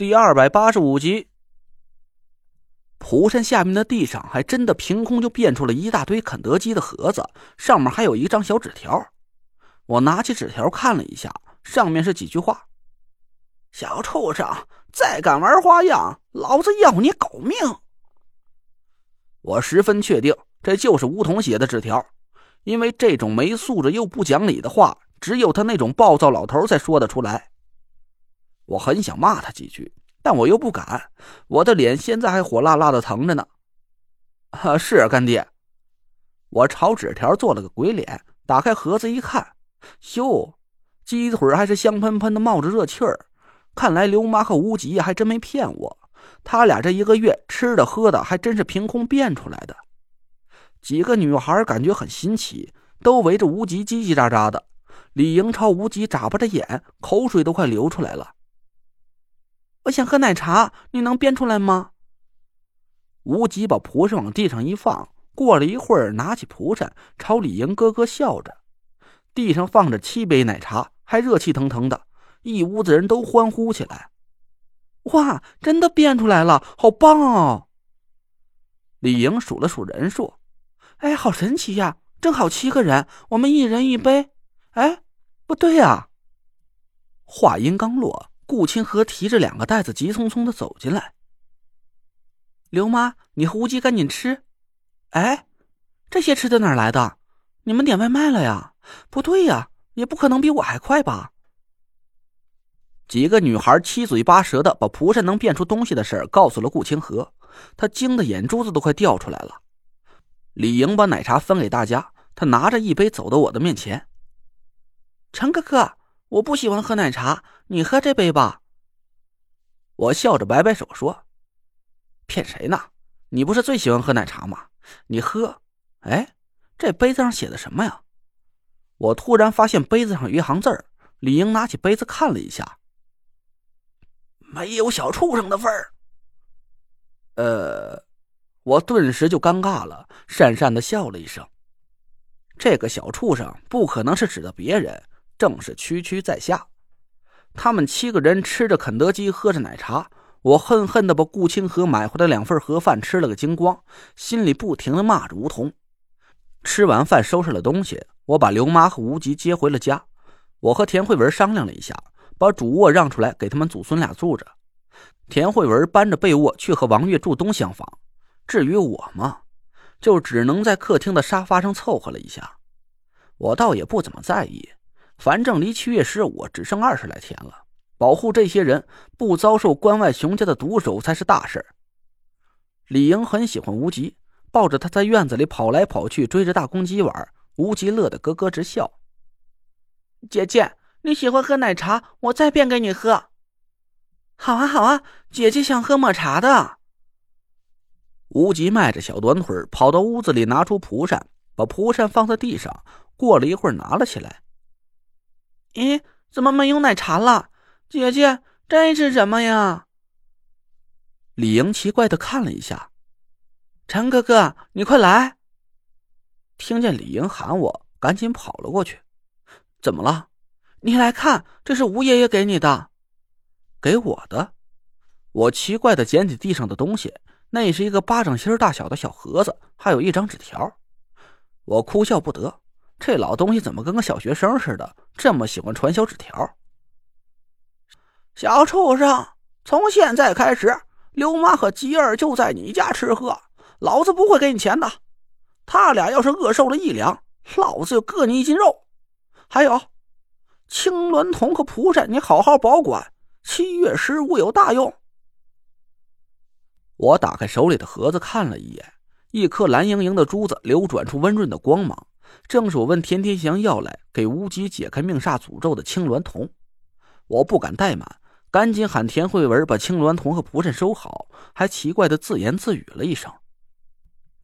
第二百八十五集。蒲山下面的地上还真的凭空就变出了一大堆肯德基的盒子，上面还有一张小纸条。我拿起纸条看了一下，上面是几句话：“小畜生，再敢玩花样，老子要你狗命！”我十分确定这就是梧桐写的纸条，因为这种没素质又不讲理的话，只有他那种暴躁老头才说得出来。我很想骂他几句，但我又不敢。我的脸现在还火辣辣的疼着呢。啊，是啊干爹。我朝纸条做了个鬼脸，打开盒子一看，哟，鸡腿还是香喷喷的，冒着热气儿。看来刘妈和吴吉还真没骗我，他俩这一个月吃的喝的还真是凭空变出来的。几个女孩感觉很新奇，都围着吴吉叽叽喳喳的。李莹朝吴吉眨巴着眼，口水都快流出来了。想喝奶茶，你能变出来吗？无极把蒲扇往地上一放，过了一会儿，拿起蒲扇朝李莹咯咯笑着。地上放着七杯奶茶，还热气腾腾的，一屋子人都欢呼起来。哇，真的变出来了，好棒哦！李莹数了数人数，哎，好神奇呀，正好七个人，我们一人一杯。哎，不对呀！话音刚落。顾清河提着两个袋子，急匆匆的走进来。刘妈，你和乌鸡赶紧吃。哎，这些吃的哪来的？你们点外卖了呀？不对呀，也不可能比我还快吧？几个女孩七嘴八舌的把蒲扇能变出东西的事告诉了顾清河，他惊得眼珠子都快掉出来了。李莹把奶茶分给大家，他拿着一杯走到我的面前。陈哥哥。我不喜欢喝奶茶，你喝这杯吧。我笑着摆摆手说：“骗谁呢？你不是最喜欢喝奶茶吗？你喝。”哎，这杯子上写的什么呀？我突然发现杯子上有一行字儿。李英拿起杯子看了一下，没有小畜生的份儿。呃，我顿时就尴尬了，讪讪的笑了一声。这个小畜生不可能是指的别人。正是区区在下，他们七个人吃着肯德基，喝着奶茶。我恨恨的把顾清河买回来两份盒饭吃了个精光，心里不停的骂着吴桐。吃完饭，收拾了东西，我把刘妈和吴吉接回了家。我和田慧文商量了一下，把主卧让出来给他们祖孙俩住着。田慧文搬着被窝去和王月住东厢房，至于我嘛，就只能在客厅的沙发上凑合了一下。我倒也不怎么在意。反正离七月十五只剩二十来天了，保护这些人不遭受关外熊家的毒手才是大事李莹很喜欢无极，抱着他在院子里跑来跑去，追着大公鸡玩。无极乐得咯咯直笑。姐姐，你喜欢喝奶茶，我再变给你喝。好啊，好啊，姐姐想喝抹茶的。无极迈着小短腿跑到屋子里，拿出蒲扇，把蒲扇放在地上，过了一会儿拿了起来。咦，怎么没有奶茶了？姐姐，这是什么呀？李莹奇怪的看了一下，陈哥哥，你快来！听见李莹喊我，赶紧跑了过去。怎么了？你来看，这是吴爷爷给你的，给我的。我奇怪的捡起地上的东西，那是一个巴掌心大小的小盒子，还有一张纸条。我哭笑不得。这老东西怎么跟个小学生似的，这么喜欢传小纸条？小畜生，从现在开始，刘妈和吉儿就在你家吃喝，老子不会给你钱的。他俩要是饿瘦了一两，老子就割你一斤肉。还有，青鸾铜和蒲扇，你好好保管，七月十五有大用。我打开手里的盒子看了一眼，一颗蓝莹莹的珠子流转出温润的光芒。正是我问田天祥要来给无极解开命煞诅咒的青鸾铜，我不敢怠慢，赶紧喊田慧文把青鸾铜和蒲扇收好，还奇怪的自言自语了一声：“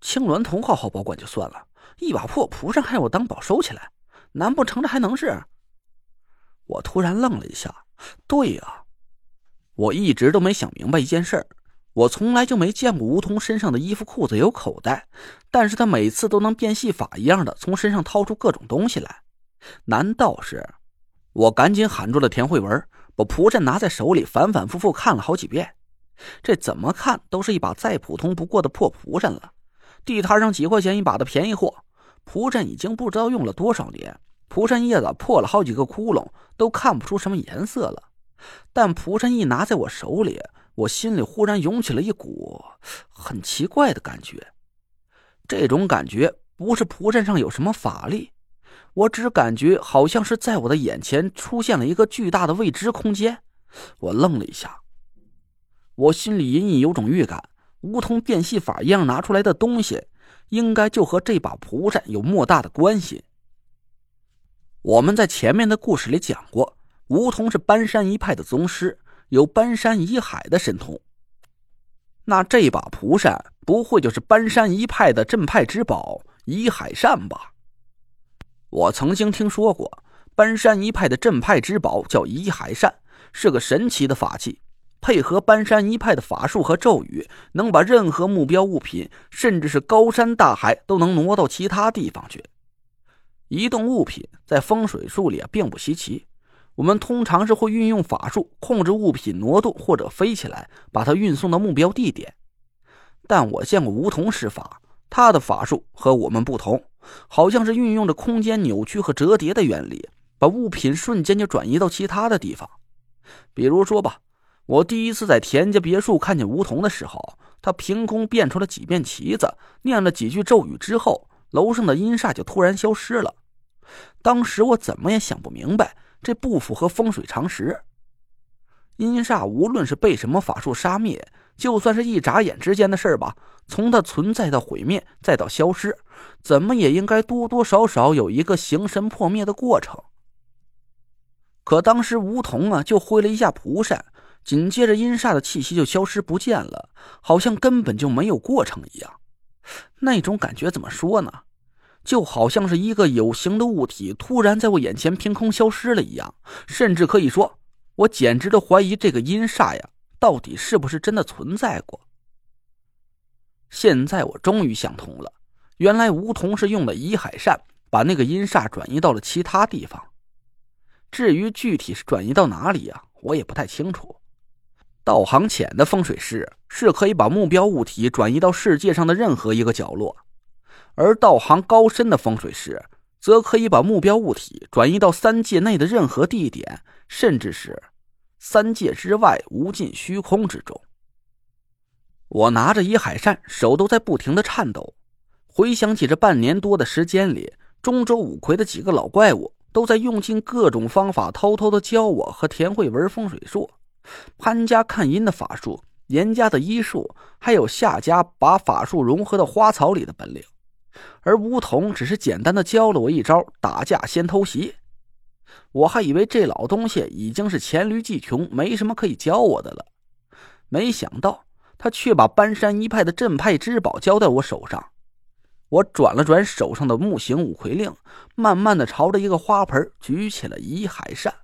青鸾铜好好保管就算了，一把破蒲扇还让我当宝收起来，难不成这还能是？”我突然愣了一下，对呀，我一直都没想明白一件事儿。我从来就没见过梧桐身上的衣服裤子有口袋，但是他每次都能变戏法一样的从身上掏出各种东西来，难道是？我赶紧喊住了田慧文，把蒲扇拿在手里，反反复复看了好几遍。这怎么看都是一把再普通不过的破蒲扇了，地摊上几块钱一把的便宜货。蒲扇已经不知道用了多少年，蒲扇叶子破了好几个窟窿，都看不出什么颜色了。但蒲扇一拿在我手里，我心里忽然涌起了一股很奇怪的感觉。这种感觉不是蒲扇上有什么法力，我只感觉好像是在我的眼前出现了一个巨大的未知空间。我愣了一下，我心里隐隐有种预感，梧桐变戏法一样拿出来的东西。应该就和这把蒲扇有莫大的关系。我们在前面的故事里讲过，梧桐是搬山一派的宗师，有搬山移海的神通。那这把蒲扇不会就是搬山一派的镇派之宝移海扇吧？我曾经听说过，搬山一派的镇派之宝叫移海扇，是个神奇的法器。配合搬山一派的法术和咒语，能把任何目标物品，甚至是高山大海，都能挪到其他地方去。移动物品在风水术里啊，并不稀奇。我们通常是会运用法术控制物品挪动或者飞起来，把它运送到目标地点。但我见过梧桐施法，他的法术和我们不同，好像是运用着空间扭曲和折叠的原理，把物品瞬间就转移到其他的地方。比如说吧。我第一次在田家别墅看见梧桐的时候，他凭空变出了几面旗子，念了几句咒语之后，楼上的阴煞就突然消失了。当时我怎么也想不明白，这不符合风水常识。阴煞无论是被什么法术杀灭，就算是一眨眼之间的事吧，从它存在到毁灭再到消失，怎么也应该多多少少有一个形神破灭的过程。可当时梧桐啊，就挥了一下蒲扇。紧接着，阴煞的气息就消失不见了，好像根本就没有过程一样。那种感觉怎么说呢？就好像是一个有形的物体突然在我眼前凭空消失了一样。甚至可以说，我简直的怀疑这个阴煞呀，到底是不是真的存在过。现在我终于想通了，原来梧桐是用了移海扇把那个阴煞转移到了其他地方。至于具体是转移到哪里呀，我也不太清楚。道行浅的风水师是可以把目标物体转移到世界上的任何一个角落，而道行高深的风水师则可以把目标物体转移到三界内的任何地点，甚至是三界之外无尽虚空之中。我拿着一海扇，手都在不停的颤抖。回想起这半年多的时间里，中州五魁的几个老怪物都在用尽各种方法，偷偷的教我和田慧文风水术。潘家看阴的法术，严家的医术，还有夏家把法术融合到花草里的本领，而梧桐只是简单的教了我一招打架先偷袭。我还以为这老东西已经是黔驴技穷，没什么可以教我的了，没想到他却把搬山一派的镇派之宝交在我手上。我转了转手上的木形五魁令，慢慢的朝着一个花盆举起了移海扇。